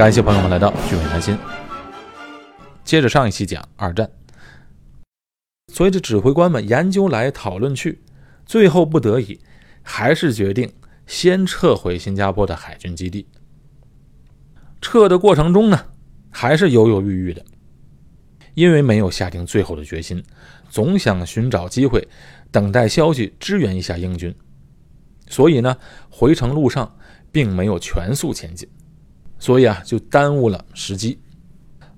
感谢朋友们来到聚美谈心。接着上一期讲二战，随着指挥官们研究来讨论去，最后不得已还是决定先撤回新加坡的海军基地。撤的过程中呢，还是犹犹豫豫的，因为没有下定最后的决心，总想寻找机会，等待消息支援一下英军，所以呢，回程路上并没有全速前进。所以啊，就耽误了时机。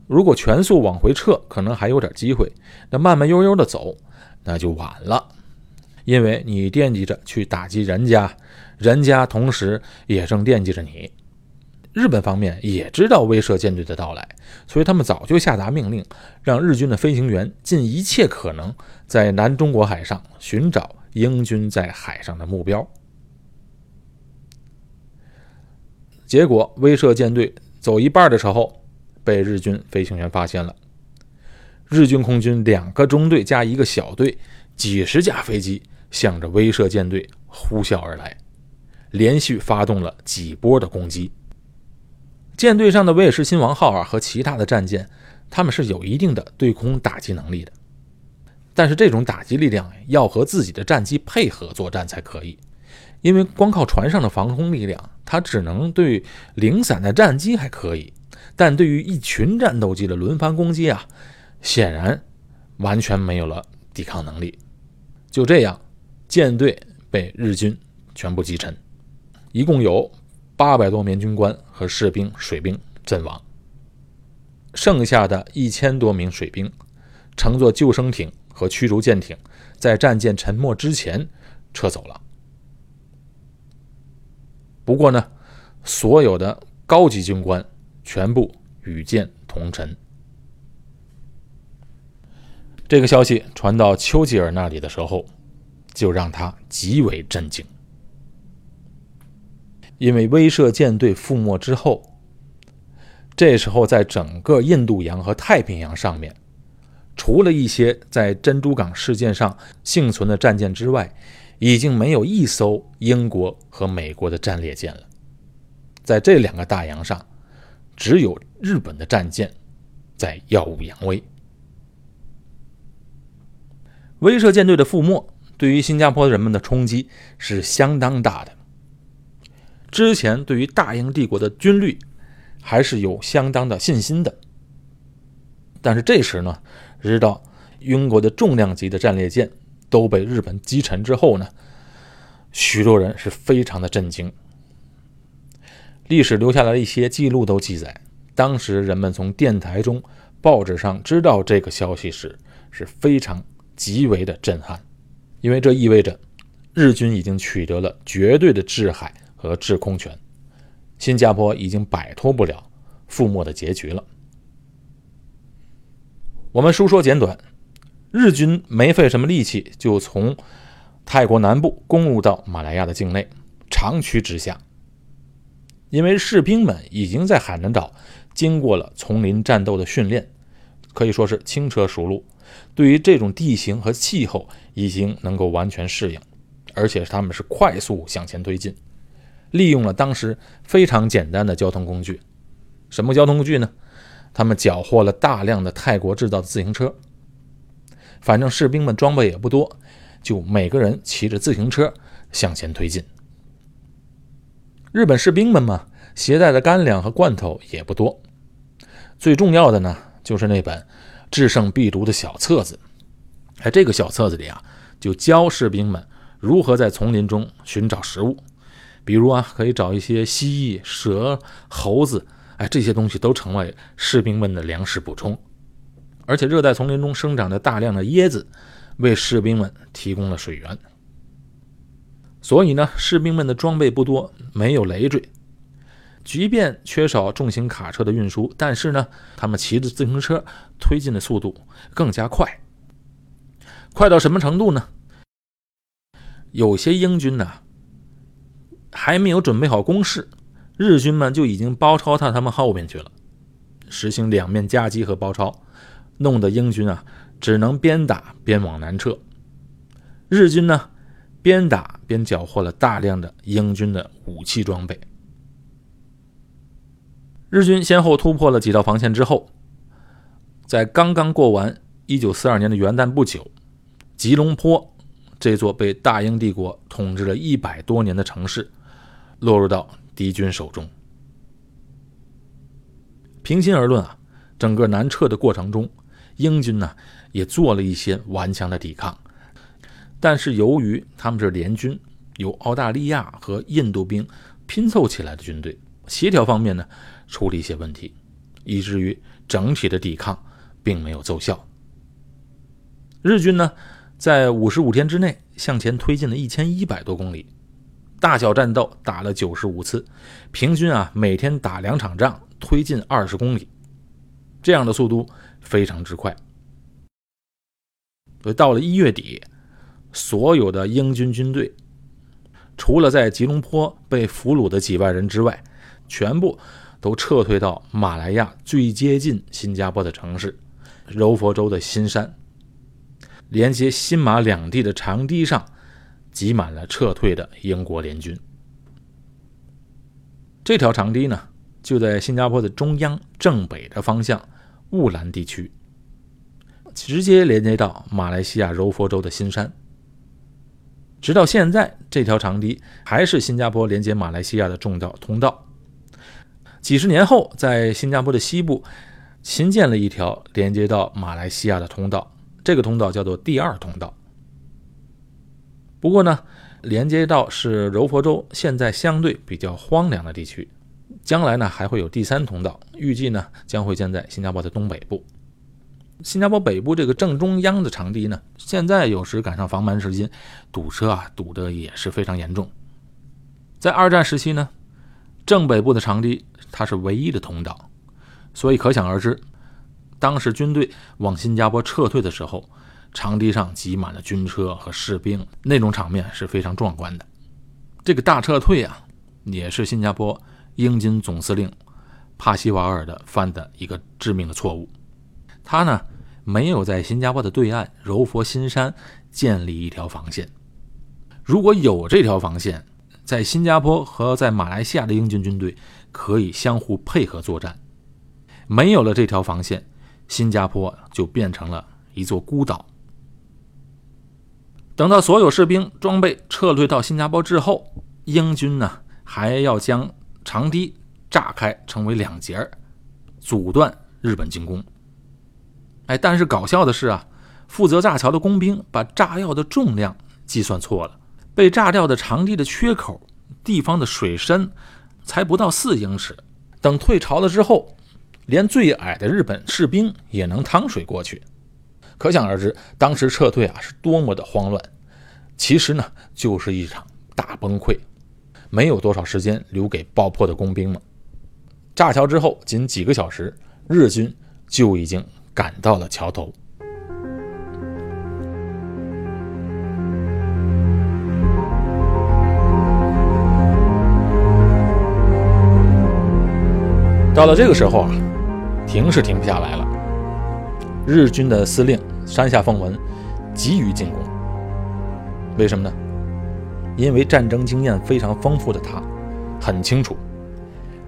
如果全速往回撤，可能还有点机会；那慢慢悠悠的走，那就晚了。因为你惦记着去打击人家，人家同时也正惦记着你。日本方面也知道威慑舰队的到来，所以他们早就下达命令，让日军的飞行员尽一切可能在南中国海上寻找英军在海上的目标。结果，威慑舰队走一半的时候，被日军飞行员发现了。日军空军两个中队加一个小队，几十架飞机向着威慑舰队呼啸而来，连续发动了几波的攻击。舰队上的威尔士亲王号啊和其他的战舰，他们是有一定的对空打击能力的，但是这种打击力量要和自己的战机配合作战才可以。因为光靠船上的防空力量，它只能对零散的战机还可以，但对于一群战斗机的轮番攻击啊，显然完全没有了抵抗能力。就这样，舰队被日军全部击沉，一共有八百多名军官和士兵、水兵阵亡，剩下的一千多名水兵乘坐救生艇和驱逐舰艇，在战舰沉没之前撤走了。不过呢，所有的高级军官全部与舰同沉。这个消息传到丘吉尔那里的时候，就让他极为震惊，因为威慑舰队覆没之后，这时候在整个印度洋和太平洋上面，除了一些在珍珠港事件上幸存的战舰之外，已经没有一艘英国和美国的战列舰了，在这两个大洋上，只有日本的战舰在耀武扬威。威慑舰队的覆没，对于新加坡人们的冲击是相当大的。之前对于大英帝国的军律还是有相当的信心的，但是这时呢，知道英国的重量级的战列舰。都被日本击沉之后呢，许多人是非常的震惊。历史留下来的一些记录都记载，当时人们从电台中、报纸上知道这个消息时，是非常极为的震撼，因为这意味着日军已经取得了绝对的制海和制空权，新加坡已经摆脱不了覆没的结局了。我们书说简短。日军没费什么力气，就从泰国南部攻入到马来亚的境内，长驱直下。因为士兵们已经在海南岛经过了丛林战斗的训练，可以说是轻车熟路，对于这种地形和气候已经能够完全适应，而且他们是快速向前推进，利用了当时非常简单的交通工具。什么交通工具呢？他们缴获了大量的泰国制造的自行车。反正士兵们装备也不多，就每个人骑着自行车向前推进。日本士兵们嘛，携带的干粮和罐头也不多。最重要的呢，就是那本制胜必读的小册子。在这个小册子里啊，就教士兵们如何在丛林中寻找食物，比如啊，可以找一些蜥蜴、蛇、猴子，哎，这些东西都成为士兵们的粮食补充。而且热带丛林中生长着大量的椰子，为士兵们提供了水源。所以呢，士兵们的装备不多，没有累赘。即便缺少重型卡车的运输，但是呢，他们骑着自行车推进的速度更加快。快到什么程度呢？有些英军呢，还没有准备好攻势，日军们就已经包抄到他们后面去了，实行两面夹击和包抄。弄得英军啊，只能边打边往南撤。日军呢，边打边缴获了大量的英军的武器装备。日军先后突破了几道防线之后，在刚刚过完1942年的元旦不久，吉隆坡这座被大英帝国统治了一百多年的城市，落入到敌军手中。平心而论啊，整个南撤的过程中，英军呢也做了一些顽强的抵抗，但是由于他们是联军，由澳大利亚和印度兵拼凑起来的军队，协调方面呢。出了一些问题，以至于整体的抵抗并没有奏效。日军呢，在五十五天之内向前推进了一千一百多公里，大小战斗打了九十五次，平均啊每天打两场仗，推进二十公里，这样的速度非常之快。所以到了一月底，所有的英军军队，除了在吉隆坡被俘虏的几万人之外，全部。都撤退到马来亚最接近新加坡的城市柔佛州的新山，连接新马两地的长堤上挤满了撤退的英国联军。这条长堤呢，就在新加坡的中央正北的方向雾兰地区，直接连接到马来西亚柔佛州的新山。直到现在，这条长堤还是新加坡连接马来西亚的重要通道。几十年后，在新加坡的西部新建了一条连接到马来西亚的通道，这个通道叫做第二通道。不过呢，连接到是柔佛州现在相对比较荒凉的地区，将来呢还会有第三通道，预计呢将会建在新加坡的东北部。新加坡北部这个正中央的场地呢，现在有时赶上房门时间，堵车啊堵得也是非常严重。在二战时期呢，正北部的场地。它是唯一的通道，所以可想而知，当时军队往新加坡撤退的时候，长堤上挤满了军车和士兵，那种场面是非常壮观的。这个大撤退啊，也是新加坡英军总司令帕西瓦尔的犯的一个致命的错误。他呢，没有在新加坡的对岸柔佛新山建立一条防线。如果有这条防线，在新加坡和在马来西亚的英军军队。可以相互配合作战。没有了这条防线，新加坡就变成了一座孤岛。等到所有士兵装备撤退到新加坡之后，英军呢还要将长堤炸开，成为两截儿，阻断日本进攻。哎，但是搞笑的是啊，负责炸桥的工兵把炸药的重量计算错了，被炸掉的长堤的缺口地方的水深。才不到四英尺，等退潮了之后，连最矮的日本士兵也能趟水过去。可想而知，当时撤退啊是多么的慌乱。其实呢，就是一场大崩溃，没有多少时间留给爆破的工兵们。炸桥之后，仅几个小时，日军就已经赶到了桥头。到了这个时候啊，停是停不下来了。日军的司令山下奉文急于进攻，为什么呢？因为战争经验非常丰富的他，很清楚，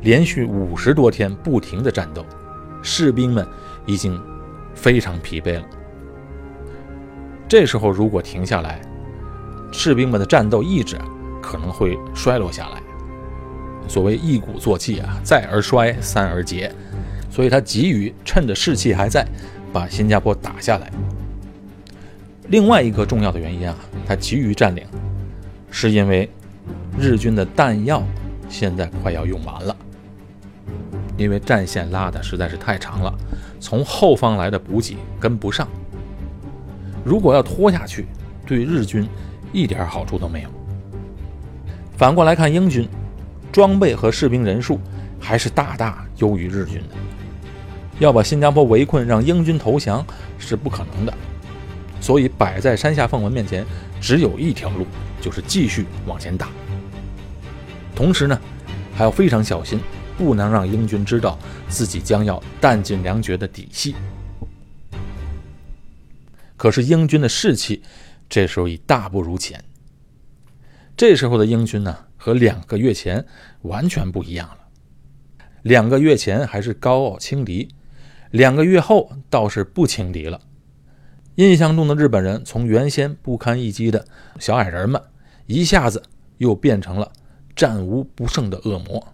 连续五十多天不停的战斗，士兵们已经非常疲惫了。这时候如果停下来，士兵们的战斗意志可能会衰落下来。所谓一鼓作气啊，再而衰，三而竭，所以他急于趁着士气还在，把新加坡打下来。另外一个重要的原因啊，他急于占领，是因为日军的弹药现在快要用完了，因为战线拉的实在是太长了，从后方来的补给跟不上。如果要拖下去，对日军一点好处都没有。反过来看英军。装备和士兵人数还是大大优于日军的，要把新加坡围困，让英军投降是不可能的。所以摆在山下奉文面前只有一条路，就是继续往前打。同时呢，还要非常小心，不能让英军知道自己将要弹尽粮绝的底细。可是英军的士气这时候已大不如前。这时候的英军呢？和两个月前完全不一样了。两个月前还是高傲轻敌，两个月后倒是不轻敌了。印象中的日本人从原先不堪一击的小矮人们，一下子又变成了战无不胜的恶魔。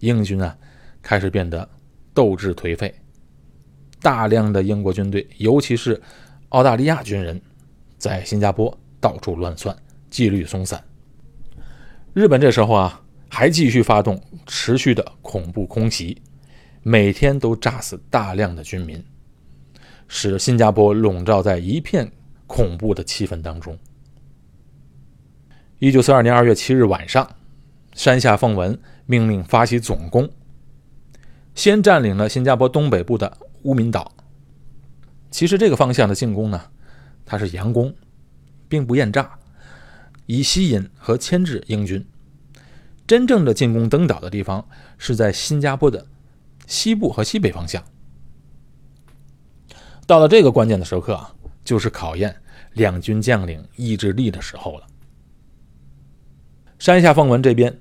英军啊，开始变得斗志颓废。大量的英国军队，尤其是澳大利亚军人，在新加坡到处乱窜，纪律松散。日本这时候啊，还继续发动持续的恐怖空袭，每天都炸死大量的军民，使新加坡笼罩在一片恐怖的气氛当中。一九四二年二月七日晚上，山下奉文命令发起总攻，先占领了新加坡东北部的。乌敏岛，其实这个方向的进攻呢，它是佯攻，并不厌诈，以吸引和牵制英军。真正的进攻登岛的地方是在新加坡的西部和西北方向。到了这个关键的时刻啊，就是考验两军将领意志力的时候了。山下奉文这边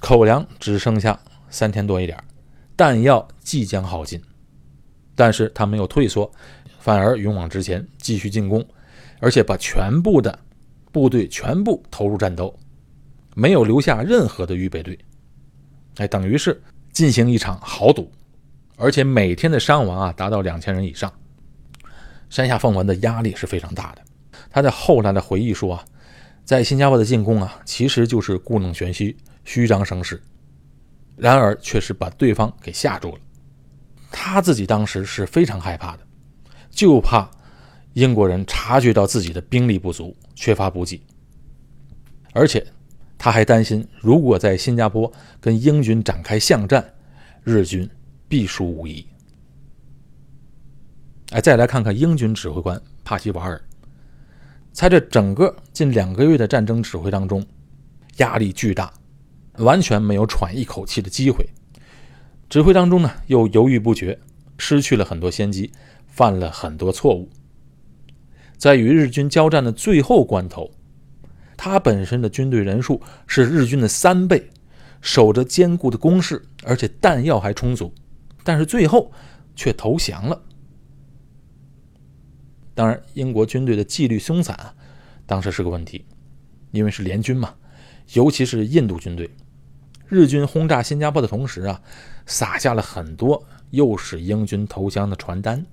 口粮只剩下三天多一点，弹药即将耗尽。但是他没有退缩，反而勇往直前，继续进攻，而且把全部的部队全部投入战斗，没有留下任何的预备队。哎，等于是进行一场豪赌，而且每天的伤亡啊达到两千人以上。山下奉文的压力是非常大的。他在后来的回忆说啊，在新加坡的进攻啊，其实就是故弄玄虚、虚张声势，然而却是把对方给吓住了。他自己当时是非常害怕的，就怕英国人察觉到自己的兵力不足、缺乏补给，而且他还担心，如果在新加坡跟英军展开巷战，日军必输无疑。哎，再来看看英军指挥官帕西瓦尔，在这整个近两个月的战争指挥当中，压力巨大，完全没有喘一口气的机会。指挥当中呢，又犹豫不决，失去了很多先机，犯了很多错误。在与日军交战的最后关头，他本身的军队人数是日军的三倍，守着坚固的工事，而且弹药还充足，但是最后却投降了。当然，英国军队的纪律松散啊，当时是个问题，因为是联军嘛，尤其是印度军队。日军轰炸新加坡的同时啊，撒下了很多诱使英军投降的传单。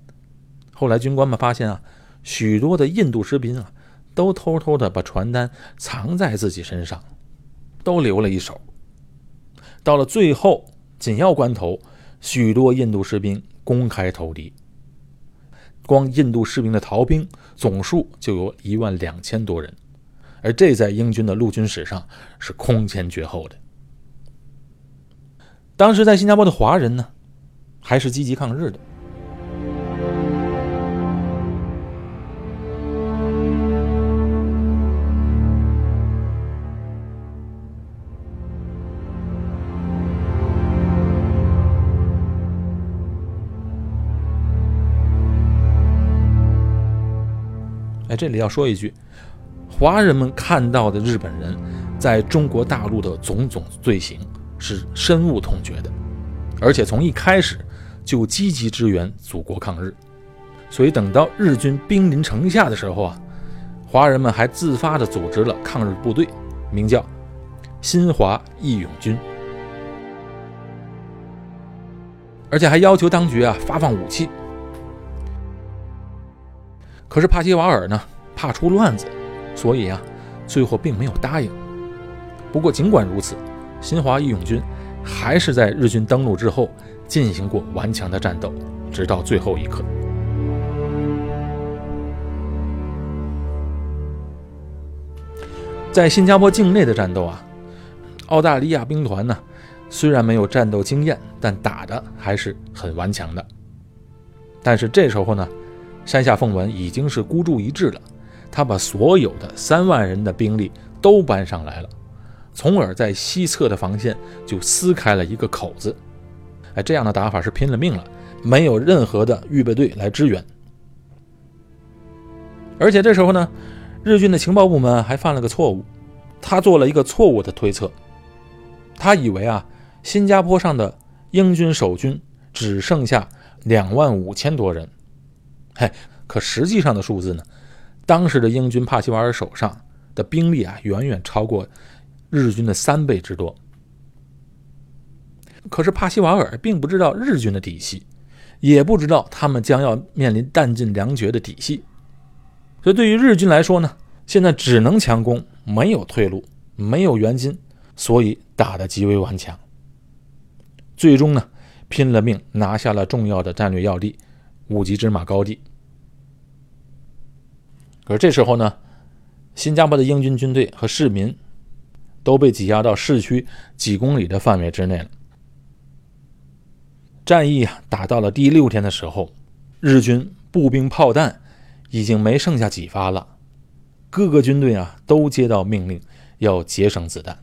后来军官们发现啊，许多的印度士兵啊，都偷偷的把传单藏在自己身上，都留了一手。到了最后紧要关头，许多印度士兵公开投敌。光印度士兵的逃兵总数就有一万两千多人，而这在英军的陆军史上是空前绝后的。当时在新加坡的华人呢，还是积极抗日的。哎，这里要说一句，华人们看到的日本人在中国大陆的种种罪行。是深恶痛绝的，而且从一开始就积极支援祖国抗日，所以等到日军兵临城下的时候啊，华人们还自发地组织了抗日部队，名叫新华义勇军，而且还要求当局啊发放武器。可是帕西瓦尔呢怕出乱子，所以啊最后并没有答应。不过尽管如此。新华义勇军还是在日军登陆之后进行过顽强的战斗，直到最后一刻。在新加坡境内的战斗啊，澳大利亚兵团呢虽然没有战斗经验，但打的还是很顽强的。但是这时候呢，山下奉文已经是孤注一掷了，他把所有的三万人的兵力都搬上来了。从而在西侧的防线就撕开了一个口子，哎，这样的打法是拼了命了，没有任何的预备队来支援。而且这时候呢，日军的情报部门还犯了个错误，他做了一个错误的推测，他以为啊，新加坡上的英军守军只剩下两万五千多人。嘿，可实际上的数字呢？当时的英军帕西瓦尔手上的兵力啊，远远超过日军的三倍之多。可是帕西瓦尔并不知道日军的底细，也不知道他们将要面临弹尽粮绝的底细。所以对于日军来说呢，现在只能强攻，没有退路，没有援军，所以打得极为顽强。最终呢，拼了命拿下了重要的战略要地五级芝马高地。可是这时候呢，新加坡的英军军队和市民都被挤压到市区几公里的范围之内了。战役啊，打到了第六天的时候，日军步兵炮弹已经没剩下几发了。各个军队啊，都接到命令要节省子弹。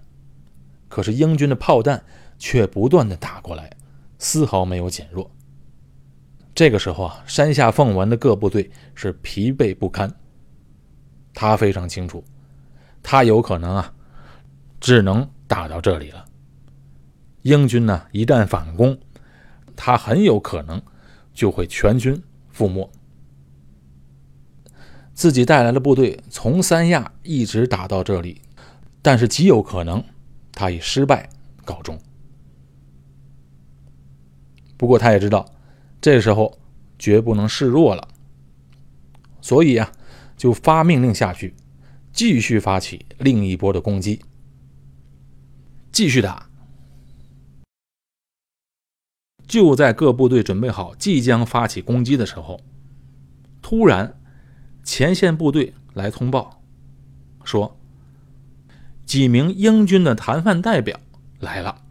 可是英军的炮弹却不断的打过来，丝毫没有减弱。这个时候啊，山下奉文的各部队是疲惫不堪。他非常清楚，他有可能啊，只能打到这里了。英军呢，一旦反攻，他很有可能就会全军覆没。自己带来的部队从三亚一直打到这里，但是极有可能他以失败告终。不过他也知道，这时候绝不能示弱了，所以啊。就发命令下去，继续发起另一波的攻击，继续打。就在各部队准备好即将发起攻击的时候，突然前线部队来通报，说几名英军的谈判代表来了，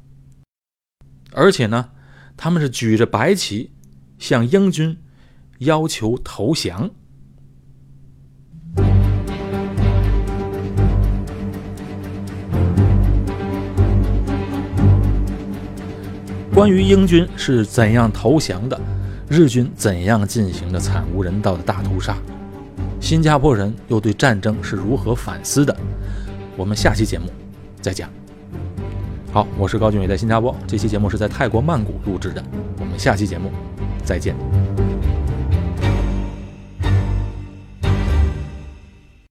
而且呢，他们是举着白旗向英军要求投降。关于英军是怎样投降的，日军怎样进行的惨无人道的大屠杀，新加坡人又对战争是如何反思的？我们下期节目再讲。好，我是高俊伟，在新加坡。这期节目是在泰国曼谷录制的。我们下期节目再见。